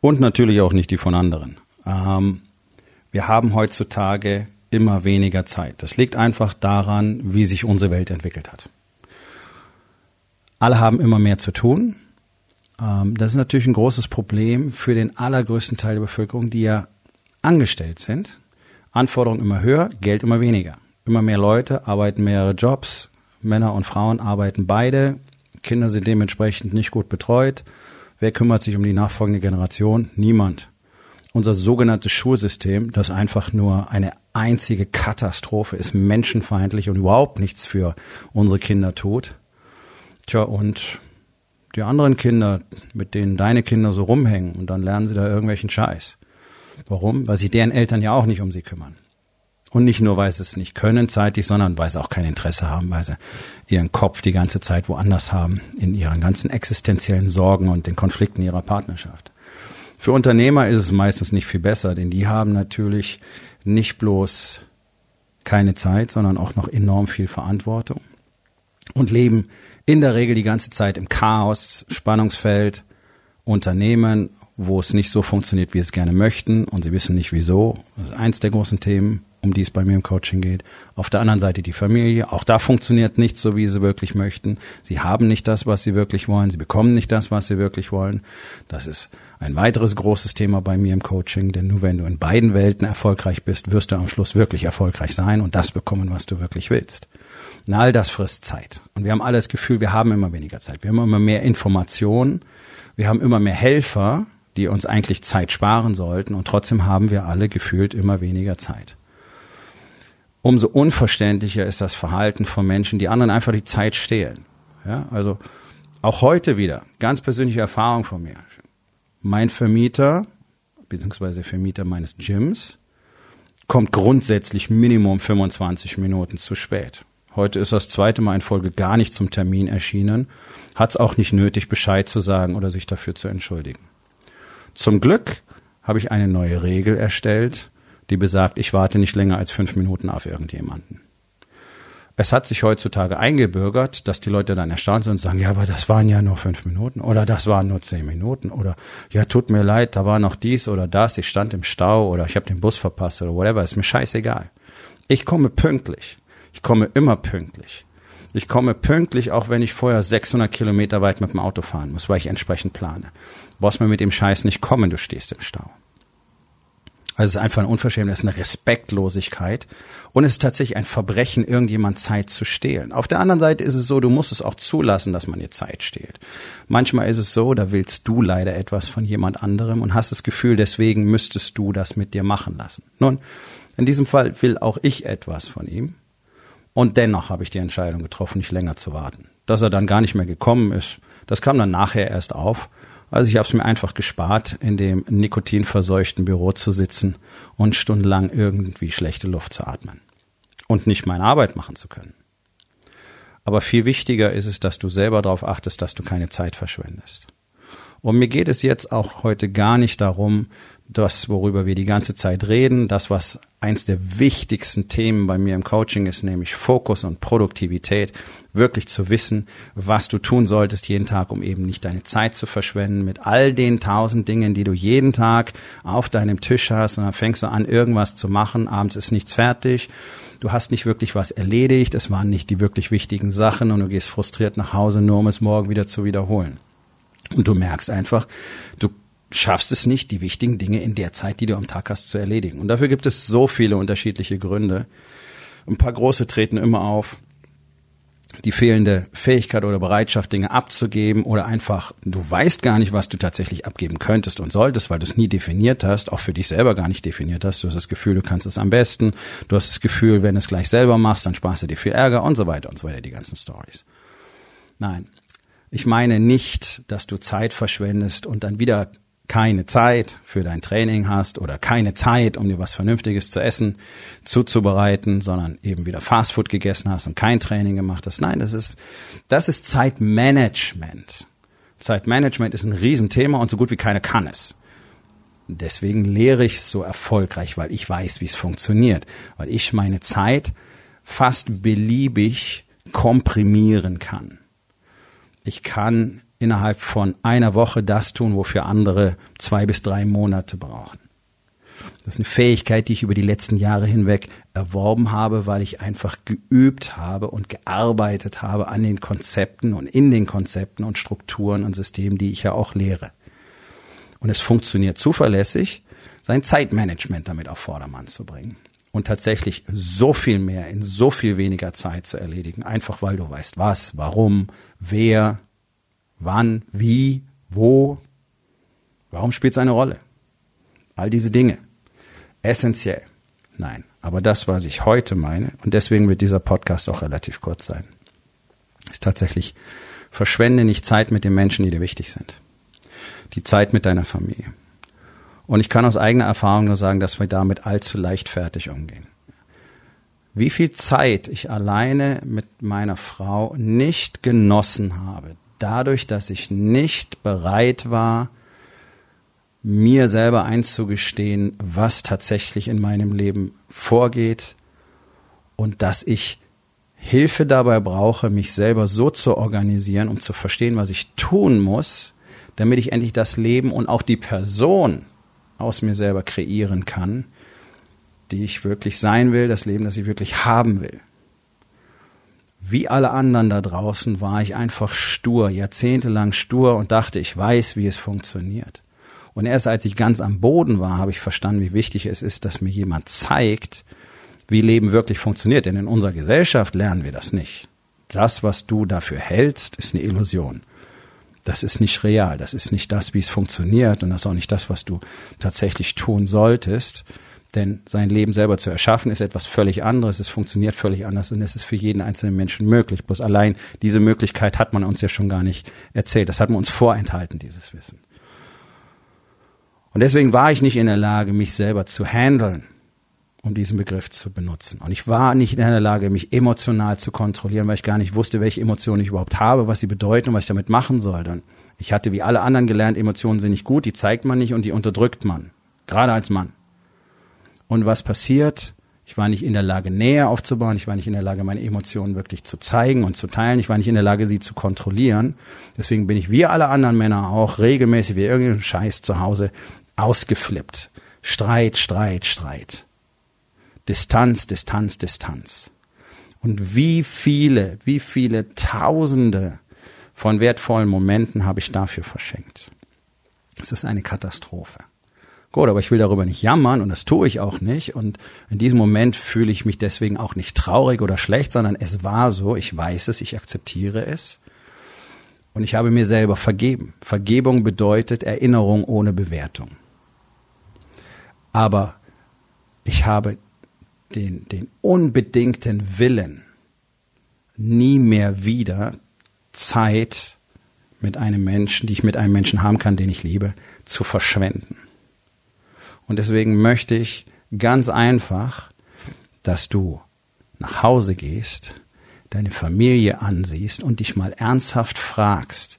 Und natürlich auch nicht die von anderen. Ähm, wir haben heutzutage immer weniger Zeit. Das liegt einfach daran, wie sich unsere Welt entwickelt hat. Alle haben immer mehr zu tun. Ähm, das ist natürlich ein großes Problem für den allergrößten Teil der Bevölkerung, die ja angestellt sind. Anforderungen immer höher, Geld immer weniger. Immer mehr Leute arbeiten mehrere Jobs. Männer und Frauen arbeiten beide. Kinder sind dementsprechend nicht gut betreut. Wer kümmert sich um die nachfolgende Generation? Niemand. Unser sogenanntes Schulsystem, das einfach nur eine einzige Katastrophe ist, menschenfeindlich und überhaupt nichts für unsere Kinder tut. Tja, und die anderen Kinder, mit denen deine Kinder so rumhängen und dann lernen sie da irgendwelchen Scheiß. Warum? Weil sich deren Eltern ja auch nicht um sie kümmern. Und nicht nur, weil sie es nicht können zeitlich, sondern weil sie auch kein Interesse haben, weil sie ihren Kopf die ganze Zeit woanders haben, in ihren ganzen existenziellen Sorgen und den Konflikten ihrer Partnerschaft. Für Unternehmer ist es meistens nicht viel besser, denn die haben natürlich nicht bloß keine Zeit, sondern auch noch enorm viel Verantwortung und leben in der Regel die ganze Zeit im Chaos, Spannungsfeld, Unternehmen, wo es nicht so funktioniert, wie sie es gerne möchten und sie wissen nicht wieso. Das ist eins der großen Themen um die es bei mir im Coaching geht. Auf der anderen Seite die Familie. Auch da funktioniert nichts so, wie sie wirklich möchten. Sie haben nicht das, was sie wirklich wollen. Sie bekommen nicht das, was sie wirklich wollen. Das ist ein weiteres großes Thema bei mir im Coaching, denn nur wenn du in beiden Welten erfolgreich bist, wirst du am Schluss wirklich erfolgreich sein und das bekommen, was du wirklich willst. Und all das frisst Zeit. Und wir haben alle das Gefühl, wir haben immer weniger Zeit. Wir haben immer mehr Informationen. Wir haben immer mehr Helfer, die uns eigentlich Zeit sparen sollten. Und trotzdem haben wir alle gefühlt immer weniger Zeit umso unverständlicher ist das Verhalten von Menschen, die anderen einfach die Zeit stehlen. Ja, also auch heute wieder, ganz persönliche Erfahrung von mir. Mein Vermieter, beziehungsweise Vermieter meines Gyms, kommt grundsätzlich Minimum 25 Minuten zu spät. Heute ist das zweite Mal in Folge gar nicht zum Termin erschienen, hat es auch nicht nötig, Bescheid zu sagen oder sich dafür zu entschuldigen. Zum Glück habe ich eine neue Regel erstellt, die besagt, ich warte nicht länger als fünf Minuten auf irgendjemanden. Es hat sich heutzutage eingebürgert, dass die Leute dann erstaunt sind und sagen, ja, aber das waren ja nur fünf Minuten oder das waren nur zehn Minuten oder ja, tut mir leid, da war noch dies oder das, ich stand im Stau oder ich habe den Bus verpasst oder whatever, ist mir scheißegal. Ich komme pünktlich. Ich komme immer pünktlich. Ich komme pünktlich, auch wenn ich vorher 600 Kilometer weit mit dem Auto fahren muss, weil ich entsprechend plane. Du brauchst mir mit dem Scheiß nicht kommen, du stehst im Stau. Also es ist einfach ein Unverschämtheit, es ist eine Respektlosigkeit und es ist tatsächlich ein Verbrechen, irgendjemand Zeit zu stehlen. Auf der anderen Seite ist es so, du musst es auch zulassen, dass man dir Zeit stehlt. Manchmal ist es so, da willst du leider etwas von jemand anderem und hast das Gefühl, deswegen müsstest du das mit dir machen lassen. Nun, in diesem Fall will auch ich etwas von ihm und dennoch habe ich die Entscheidung getroffen, nicht länger zu warten. Dass er dann gar nicht mehr gekommen ist, das kam dann nachher erst auf also ich habe es mir einfach gespart, in dem nikotinverseuchten Büro zu sitzen und stundenlang irgendwie schlechte Luft zu atmen und nicht meine Arbeit machen zu können. Aber viel wichtiger ist es, dass du selber darauf achtest, dass du keine Zeit verschwendest. Und mir geht es jetzt auch heute gar nicht darum, das, worüber wir die ganze Zeit reden, das, was eins der wichtigsten Themen bei mir im Coaching ist, nämlich Fokus und Produktivität, wirklich zu wissen, was du tun solltest jeden Tag, um eben nicht deine Zeit zu verschwenden mit all den tausend Dingen, die du jeden Tag auf deinem Tisch hast und dann fängst du an, irgendwas zu machen, abends ist nichts fertig, du hast nicht wirklich was erledigt, es waren nicht die wirklich wichtigen Sachen und du gehst frustriert nach Hause, nur um es morgen wieder zu wiederholen. Und du merkst einfach, du schaffst es nicht, die wichtigen Dinge in der Zeit, die du am Tag hast, zu erledigen. Und dafür gibt es so viele unterschiedliche Gründe. Ein paar große treten immer auf. Die fehlende Fähigkeit oder Bereitschaft, Dinge abzugeben oder einfach, du weißt gar nicht, was du tatsächlich abgeben könntest und solltest, weil du es nie definiert hast, auch für dich selber gar nicht definiert hast. Du hast das Gefühl, du kannst es am besten. Du hast das Gefühl, wenn du es gleich selber machst, dann sparst du dir viel Ärger und so weiter und so weiter, die ganzen Stories. Nein. Ich meine nicht, dass du Zeit verschwendest und dann wieder keine Zeit für dein Training hast oder keine Zeit, um dir was Vernünftiges zu essen zuzubereiten, sondern eben wieder Fastfood gegessen hast und kein Training gemacht hast. Nein, das ist, das ist Zeitmanagement. Zeitmanagement ist ein Riesenthema und so gut wie keiner kann es. Deswegen lehre ich so erfolgreich, weil ich weiß, wie es funktioniert, weil ich meine Zeit fast beliebig komprimieren kann. Ich kann innerhalb von einer Woche das tun, wofür andere zwei bis drei Monate brauchen. Das ist eine Fähigkeit, die ich über die letzten Jahre hinweg erworben habe, weil ich einfach geübt habe und gearbeitet habe an den Konzepten und in den Konzepten und Strukturen und Systemen, die ich ja auch lehre. Und es funktioniert zuverlässig, sein Zeitmanagement damit auf Vordermann zu bringen und tatsächlich so viel mehr in so viel weniger Zeit zu erledigen, einfach weil du weißt was, warum, wer, wann, wie, wo, warum spielt es eine Rolle? All diese Dinge. Essentiell. Nein, aber das, was ich heute meine, und deswegen wird dieser Podcast auch relativ kurz sein, ist tatsächlich, verschwende nicht Zeit mit den Menschen, die dir wichtig sind. Die Zeit mit deiner Familie. Und ich kann aus eigener Erfahrung nur sagen, dass wir damit allzu leichtfertig umgehen. Wie viel Zeit ich alleine mit meiner Frau nicht genossen habe, dadurch, dass ich nicht bereit war, mir selber einzugestehen, was tatsächlich in meinem Leben vorgeht und dass ich Hilfe dabei brauche, mich selber so zu organisieren, um zu verstehen, was ich tun muss, damit ich endlich das Leben und auch die Person aus mir selber kreieren kann, die ich wirklich sein will, das Leben, das ich wirklich haben will wie alle anderen da draußen war ich einfach stur, jahrzehntelang stur und dachte, ich weiß, wie es funktioniert. Und erst als ich ganz am Boden war, habe ich verstanden, wie wichtig es ist, dass mir jemand zeigt, wie Leben wirklich funktioniert. Denn in unserer Gesellschaft lernen wir das nicht. Das, was du dafür hältst, ist eine Illusion. Das ist nicht real. Das ist nicht das, wie es funktioniert. Und das ist auch nicht das, was du tatsächlich tun solltest. Denn sein Leben selber zu erschaffen ist etwas völlig anderes, es funktioniert völlig anders und es ist für jeden einzelnen Menschen möglich. Bloß allein diese Möglichkeit hat man uns ja schon gar nicht erzählt. Das hat man uns vorenthalten, dieses Wissen. Und deswegen war ich nicht in der Lage, mich selber zu handeln, um diesen Begriff zu benutzen. Und ich war nicht in der Lage, mich emotional zu kontrollieren, weil ich gar nicht wusste, welche Emotionen ich überhaupt habe, was sie bedeuten und was ich damit machen soll. Dann ich hatte wie alle anderen gelernt, Emotionen sind nicht gut, die zeigt man nicht und die unterdrückt man. Gerade als Mann. Und was passiert? Ich war nicht in der Lage, Nähe aufzubauen. Ich war nicht in der Lage, meine Emotionen wirklich zu zeigen und zu teilen. Ich war nicht in der Lage, sie zu kontrollieren. Deswegen bin ich wie alle anderen Männer auch regelmäßig wie irgendein Scheiß zu Hause ausgeflippt. Streit, Streit, Streit. Distanz, Distanz, Distanz. Und wie viele, wie viele Tausende von wertvollen Momenten habe ich dafür verschenkt. Es ist eine Katastrophe. Gut, aber ich will darüber nicht jammern und das tue ich auch nicht. Und in diesem Moment fühle ich mich deswegen auch nicht traurig oder schlecht, sondern es war so, ich weiß es, ich akzeptiere es. Und ich habe mir selber vergeben. Vergebung bedeutet Erinnerung ohne Bewertung. Aber ich habe den, den unbedingten Willen, nie mehr wieder Zeit mit einem Menschen, die ich mit einem Menschen haben kann, den ich liebe, zu verschwenden. Und deswegen möchte ich ganz einfach, dass du nach Hause gehst, deine Familie ansiehst und dich mal ernsthaft fragst,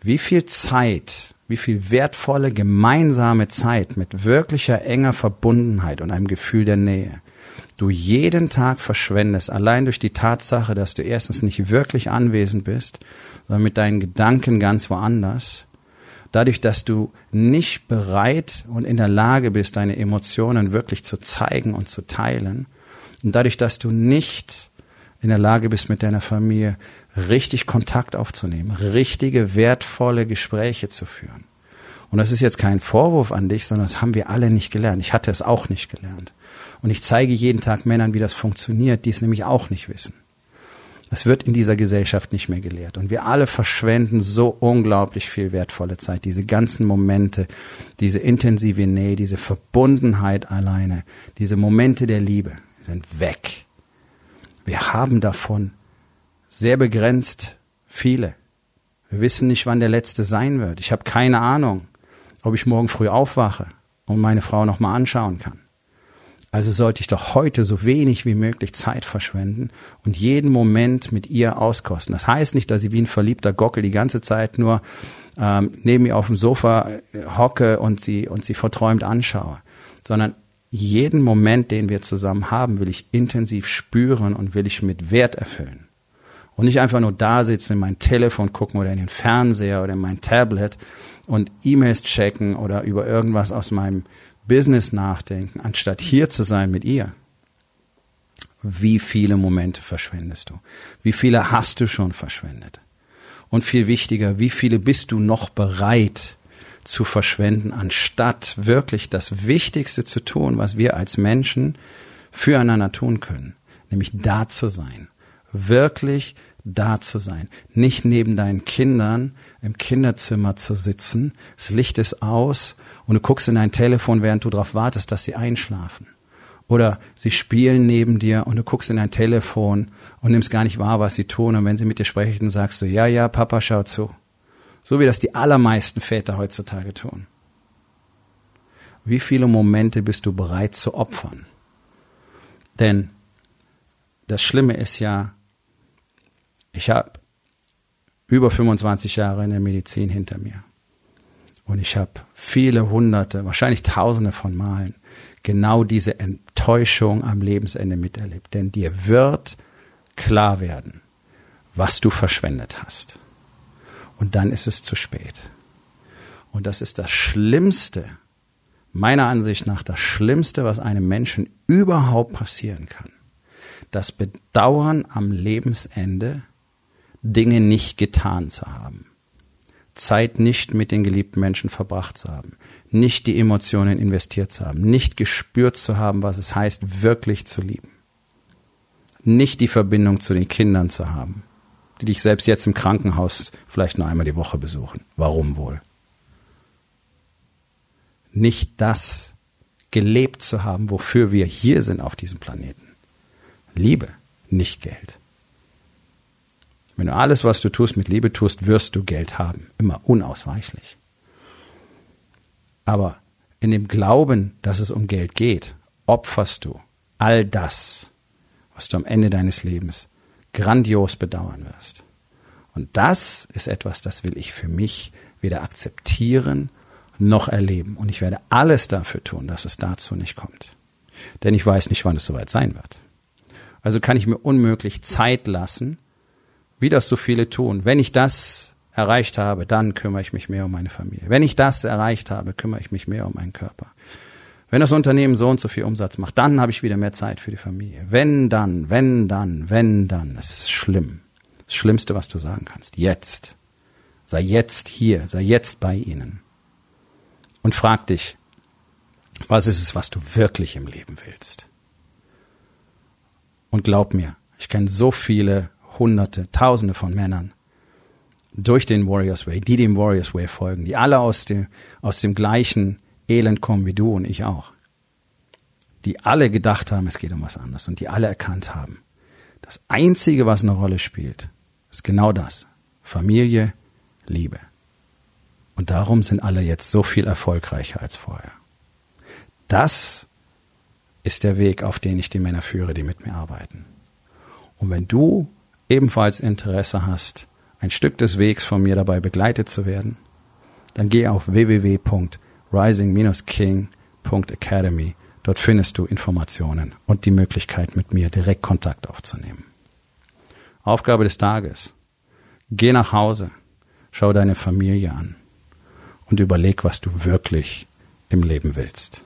wie viel Zeit, wie viel wertvolle gemeinsame Zeit mit wirklicher enger Verbundenheit und einem Gefühl der Nähe du jeden Tag verschwendest, allein durch die Tatsache, dass du erstens nicht wirklich anwesend bist, sondern mit deinen Gedanken ganz woanders dadurch, dass du nicht bereit und in der Lage bist, deine Emotionen wirklich zu zeigen und zu teilen, und dadurch, dass du nicht in der Lage bist, mit deiner Familie richtig Kontakt aufzunehmen, richtige, wertvolle Gespräche zu führen. Und das ist jetzt kein Vorwurf an dich, sondern das haben wir alle nicht gelernt. Ich hatte es auch nicht gelernt. Und ich zeige jeden Tag Männern, wie das funktioniert, die es nämlich auch nicht wissen. Es wird in dieser Gesellschaft nicht mehr gelehrt. Und wir alle verschwenden so unglaublich viel wertvolle Zeit. Diese ganzen Momente, diese intensive Nähe, diese Verbundenheit alleine, diese Momente der Liebe sind weg. Wir haben davon sehr begrenzt viele. Wir wissen nicht, wann der letzte sein wird. Ich habe keine Ahnung, ob ich morgen früh aufwache und meine Frau nochmal anschauen kann. Also sollte ich doch heute so wenig wie möglich Zeit verschwenden und jeden Moment mit ihr auskosten. Das heißt nicht, dass ich wie ein verliebter Gockel die ganze Zeit nur ähm, neben ihr auf dem Sofa äh, hocke und sie und sie verträumt anschaue, sondern jeden Moment, den wir zusammen haben, will ich intensiv spüren und will ich mit Wert erfüllen. Und nicht einfach nur da sitzen, in mein Telefon gucken oder in den Fernseher oder in mein Tablet und E-Mails checken oder über irgendwas aus meinem Business nachdenken, anstatt hier zu sein mit ihr. Wie viele Momente verschwendest du? Wie viele hast du schon verschwendet? Und viel wichtiger, wie viele bist du noch bereit zu verschwenden, anstatt wirklich das Wichtigste zu tun, was wir als Menschen füreinander tun können, nämlich da zu sein, wirklich da zu sein, nicht neben deinen Kindern im Kinderzimmer zu sitzen, das Licht ist aus und du guckst in dein Telefon, während du darauf wartest, dass sie einschlafen. Oder sie spielen neben dir und du guckst in dein Telefon und nimmst gar nicht wahr, was sie tun. Und wenn sie mit dir sprechen, sagst du, ja, ja, Papa, schau zu. So wie das die allermeisten Väter heutzutage tun. Wie viele Momente bist du bereit zu opfern? Denn das Schlimme ist ja, ich habe über 25 Jahre in der Medizin hinter mir. Und ich habe viele hunderte, wahrscheinlich tausende von Malen genau diese Enttäuschung am Lebensende miterlebt. Denn dir wird klar werden, was du verschwendet hast. Und dann ist es zu spät. Und das ist das Schlimmste, meiner Ansicht nach das Schlimmste, was einem Menschen überhaupt passieren kann. Das Bedauern am Lebensende, Dinge nicht getan zu haben. Zeit nicht mit den geliebten Menschen verbracht zu haben, nicht die Emotionen investiert zu haben, nicht gespürt zu haben, was es heißt, wirklich zu lieben, nicht die Verbindung zu den Kindern zu haben, die dich selbst jetzt im Krankenhaus vielleicht nur einmal die Woche besuchen. Warum wohl? Nicht das gelebt zu haben, wofür wir hier sind auf diesem Planeten. Liebe, nicht Geld. Wenn du alles, was du tust, mit Liebe tust, wirst du Geld haben. Immer unausweichlich. Aber in dem Glauben, dass es um Geld geht, opferst du all das, was du am Ende deines Lebens grandios bedauern wirst. Und das ist etwas, das will ich für mich weder akzeptieren noch erleben. Und ich werde alles dafür tun, dass es dazu nicht kommt. Denn ich weiß nicht, wann es soweit sein wird. Also kann ich mir unmöglich Zeit lassen, wie das so viele tun. Wenn ich das erreicht habe, dann kümmere ich mich mehr um meine Familie. Wenn ich das erreicht habe, kümmere ich mich mehr um meinen Körper. Wenn das Unternehmen so und so viel Umsatz macht, dann habe ich wieder mehr Zeit für die Familie. Wenn dann, wenn dann, wenn dann. Das ist schlimm. Das Schlimmste, was du sagen kannst. Jetzt. Sei jetzt hier, sei jetzt bei ihnen. Und frag dich, was ist es, was du wirklich im Leben willst? Und glaub mir, ich kenne so viele Hunderte, Tausende von Männern durch den Warriors Way, die dem Warriors Way folgen, die alle aus dem, aus dem gleichen Elend kommen wie du und ich auch. Die alle gedacht haben, es geht um was anderes und die alle erkannt haben. Das Einzige, was eine Rolle spielt, ist genau das. Familie, Liebe. Und darum sind alle jetzt so viel erfolgreicher als vorher. Das ist der Weg, auf den ich die Männer führe, die mit mir arbeiten. Und wenn du ebenfalls Interesse hast, ein Stück des Wegs von mir dabei begleitet zu werden, dann geh auf www.rising-king.academy. Dort findest du Informationen und die Möglichkeit, mit mir direkt Kontakt aufzunehmen. Aufgabe des Tages. Geh nach Hause, schau deine Familie an und überleg, was du wirklich im Leben willst.